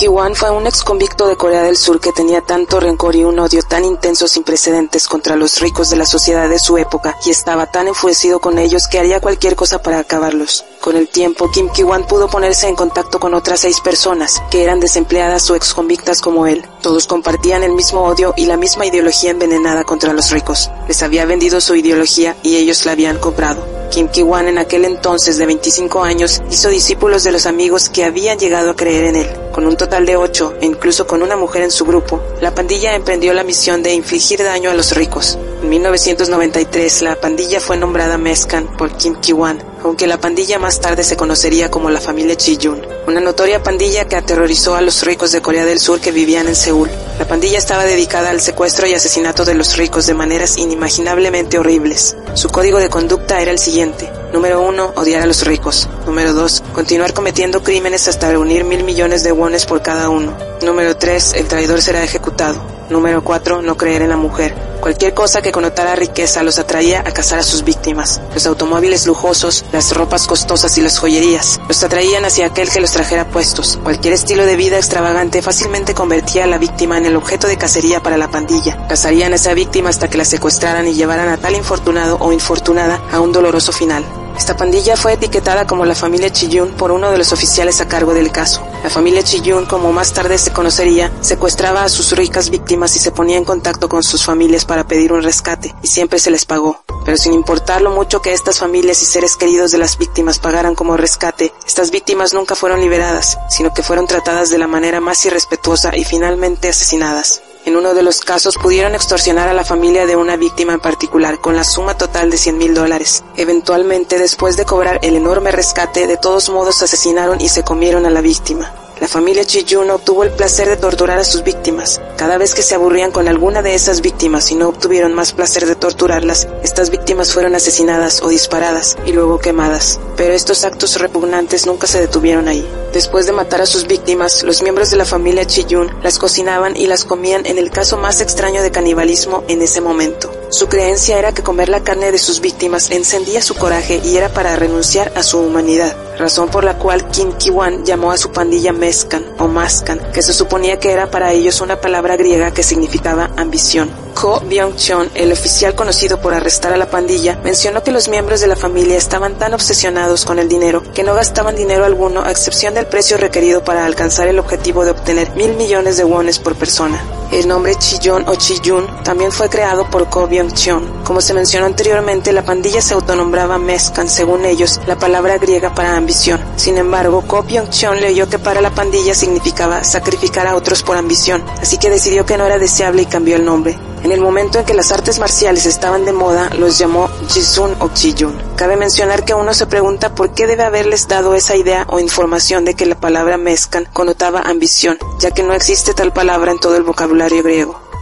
Ki-wan fue un ex convicto de Corea del Sur que tenía tanto rencor y un odio tan intenso sin precedentes contra los ricos de la sociedad de su época y estaba tan enfurecido con ellos que haría cualquier cosa para acabarlos. Con el tiempo, Kim Ki-wan pudo ponerse en contacto con otras seis personas que eran desempleadas o ex convictas como él. Todos compartían el mismo odio y la misma ideología envenenada contra los ricos. Les había vendido su ideología y ellos la habían comprado. Kim Ki-wan en aquel entonces de 25 años hizo discípulos de los amigos que habían llegado a creer en él. Con un total de ocho, e incluso con una mujer en su grupo, la pandilla emprendió la misión de infligir daño a los ricos. En 1993, la pandilla fue nombrada Mescan por Kim Ki-wan, aunque la pandilla más tarde se conocería como la familia Chi-yun, una notoria pandilla que aterrorizó a los ricos de Corea del Sur que vivían en Seúl. La pandilla estaba dedicada al secuestro y asesinato de los ricos de maneras inimaginablemente horribles. Su código de conducta era el siguiente. Número 1. Odiar a los ricos. Número 2. Continuar cometiendo crímenes hasta reunir mil millones de wones por cada uno. Número 3. El traidor será ejecutado. Número 4. No creer en la mujer. Cualquier cosa que connotara riqueza los atraía a cazar a sus víctimas. Los automóviles lujosos, las ropas costosas y las joyerías los atraían hacia aquel que los trajera puestos. Cualquier estilo de vida extravagante fácilmente convertía a la víctima en el objeto de cacería para la pandilla. Cazarían a esa víctima hasta que la secuestraran y llevaran a tal infortunado o infortunada a un doloroso final. Esta pandilla fue etiquetada como la familia Chiyun por uno de los oficiales a cargo del caso. La familia Chiyun, como más tarde se conocería, secuestraba a sus ricas víctimas y se ponía en contacto con sus familias para pedir un rescate, y siempre se les pagó. Pero sin importar lo mucho que estas familias y seres queridos de las víctimas pagaran como rescate, estas víctimas nunca fueron liberadas, sino que fueron tratadas de la manera más irrespetuosa y finalmente asesinadas. En uno de los casos pudieron extorsionar a la familia de una víctima en particular con la suma total de 100 mil dólares. Eventualmente, después de cobrar el enorme rescate, de todos modos asesinaron y se comieron a la víctima. La familia Chiyun obtuvo el placer de torturar a sus víctimas. Cada vez que se aburrían con alguna de esas víctimas y no obtuvieron más placer de torturarlas, estas víctimas fueron asesinadas o disparadas y luego quemadas. Pero estos actos repugnantes nunca se detuvieron ahí. Después de matar a sus víctimas, los miembros de la familia Chiyun las cocinaban y las comían en el caso más extraño de canibalismo en ese momento. Su creencia era que comer la carne de sus víctimas encendía su coraje y era para renunciar a su humanidad, razón por la cual Kim Ki-wan llamó a su pandilla Mescan o Mascan, que se suponía que era para ellos una palabra griega que significaba ambición. Ko Byung-chon, el oficial conocido por arrestar a la pandilla, mencionó que los miembros de la familia estaban tan obsesionados con el dinero que no gastaban dinero alguno a excepción del precio requerido para alcanzar el objetivo de obtener mil millones de wones por persona. El nombre Chiyun o Chiyun también fue creado por Ko Byung-chon. Como se mencionó anteriormente, la pandilla se autonombraba Mescan, según ellos, la palabra griega para ambición. Sin embargo, Ko Byung-chon leyó que para la pandilla significaba sacrificar a otros por ambición, así que decidió que no era deseable y cambió el nombre. En el momento en que las artes marciales estaban de moda, los llamó Jisun o Chiyun. Cabe mencionar que uno se pregunta por qué debe haberles dado esa idea o información de que la palabra mezcan connotaba ambición, ya que no existe tal palabra en todo el vocabulario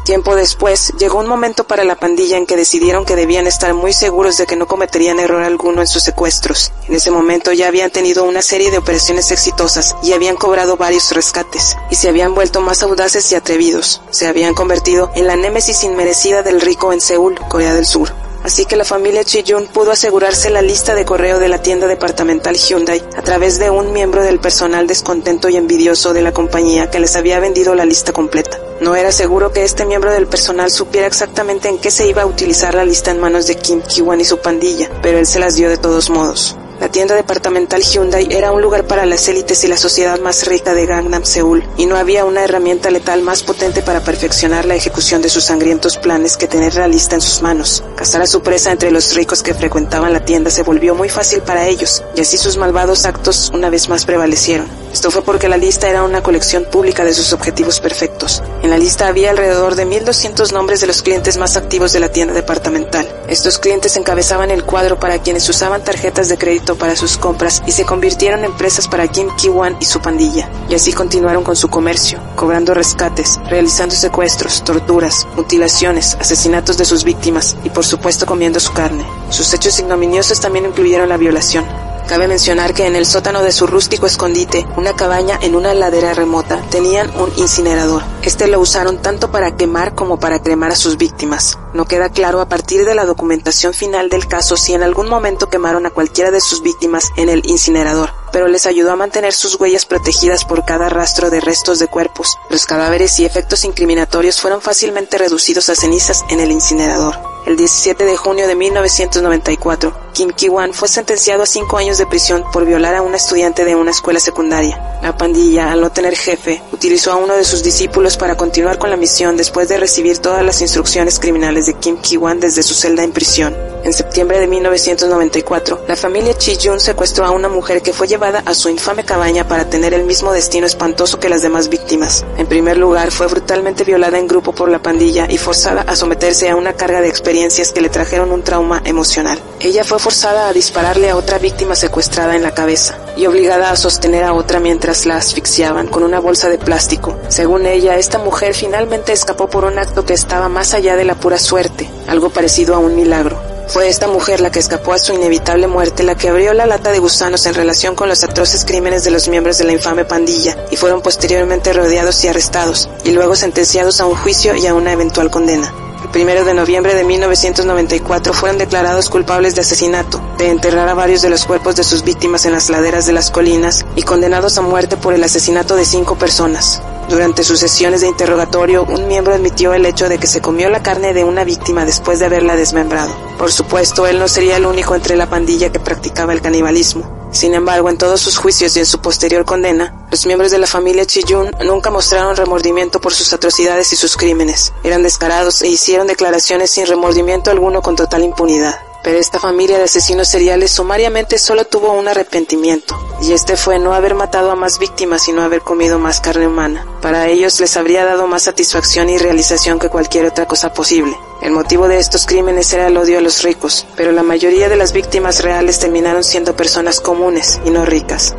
Tiempo después, llegó un momento para la pandilla en que decidieron que debían estar muy seguros de que no cometerían error alguno en sus secuestros. En ese momento ya habían tenido una serie de operaciones exitosas y habían cobrado varios rescates, y se habían vuelto más audaces y atrevidos. Se habían convertido en la némesis inmerecida del rico en Seúl, Corea del Sur así que la familia Chiyun pudo asegurarse la lista de correo de la tienda departamental Hyundai a través de un miembro del personal descontento y envidioso de la compañía que les había vendido la lista completa. No era seguro que este miembro del personal supiera exactamente en qué se iba a utilizar la lista en manos de Kim Ki-wan y su pandilla, pero él se las dio de todos modos. La tienda departamental Hyundai era un lugar para las élites y la sociedad más rica de Gangnam, Seúl, y no había una herramienta letal más potente para perfeccionar la ejecución de sus sangrientos planes que tener la lista en sus manos. Cazar a su presa entre los ricos que frecuentaban la tienda se volvió muy fácil para ellos, y así sus malvados actos una vez más prevalecieron. Esto fue porque la lista era una colección pública de sus objetivos perfectos. En la lista había alrededor de 1.200 nombres de los clientes más activos de la tienda departamental. Estos clientes encabezaban el cuadro para quienes usaban tarjetas de crédito para sus compras y se convirtieron en presas para Kim Ki-wan y su pandilla. Y así continuaron con su comercio, cobrando rescates, realizando secuestros, torturas, mutilaciones, asesinatos de sus víctimas y por supuesto comiendo su carne. Sus hechos ignominiosos también incluyeron la violación, Cabe mencionar que en el sótano de su rústico escondite, una cabaña en una ladera remota, tenían un incinerador. Este lo usaron tanto para quemar como para cremar a sus víctimas. No queda claro a partir de la documentación final del caso si en algún momento quemaron a cualquiera de sus víctimas en el incinerador, pero les ayudó a mantener sus huellas protegidas por cada rastro de restos de cuerpos. Los cadáveres y efectos incriminatorios fueron fácilmente reducidos a cenizas en el incinerador. El 17 de junio de 1994, Kim Ki-wan fue sentenciado a cinco años de prisión por violar a una estudiante de una escuela secundaria. La pandilla, al no tener jefe, utilizó a uno de sus discípulos para continuar con la misión después de recibir todas las instrucciones criminales de Kim Ki-wan desde su celda en prisión. En septiembre de 1994, la familia Chi-jun secuestró a una mujer que fue llevada a su infame cabaña para tener el mismo destino espantoso que las demás víctimas. En primer lugar, fue brutalmente violada en grupo por la pandilla y forzada a someterse a una carga de experiencia que le trajeron un trauma emocional. Ella fue forzada a dispararle a otra víctima secuestrada en la cabeza y obligada a sostener a otra mientras la asfixiaban con una bolsa de plástico. Según ella, esta mujer finalmente escapó por un acto que estaba más allá de la pura suerte, algo parecido a un milagro. Fue esta mujer la que escapó a su inevitable muerte, la que abrió la lata de gusanos en relación con los atroces crímenes de los miembros de la infame pandilla y fueron posteriormente rodeados y arrestados, y luego sentenciados a un juicio y a una eventual condena. El primero de noviembre de 1994 fueron declarados culpables de asesinato, de enterrar a varios de los cuerpos de sus víctimas en las laderas de las colinas y condenados a muerte por el asesinato de cinco personas. Durante sus sesiones de interrogatorio, un miembro admitió el hecho de que se comió la carne de una víctima después de haberla desmembrado. Por supuesto, él no sería el único entre la pandilla que practicaba el canibalismo. Sin embargo, en todos sus juicios y en su posterior condena, los miembros de la familia Chiyun nunca mostraron remordimiento por sus atrocidades y sus crímenes. Eran descarados e hicieron declaraciones sin remordimiento alguno con total impunidad. Pero esta familia de asesinos seriales sumariamente solo tuvo un arrepentimiento, y este fue no haber matado a más víctimas y no haber comido más carne humana. Para ellos les habría dado más satisfacción y realización que cualquier otra cosa posible. El motivo de estos crímenes era el odio a los ricos, pero la mayoría de las víctimas reales terminaron siendo personas comunes y no ricas.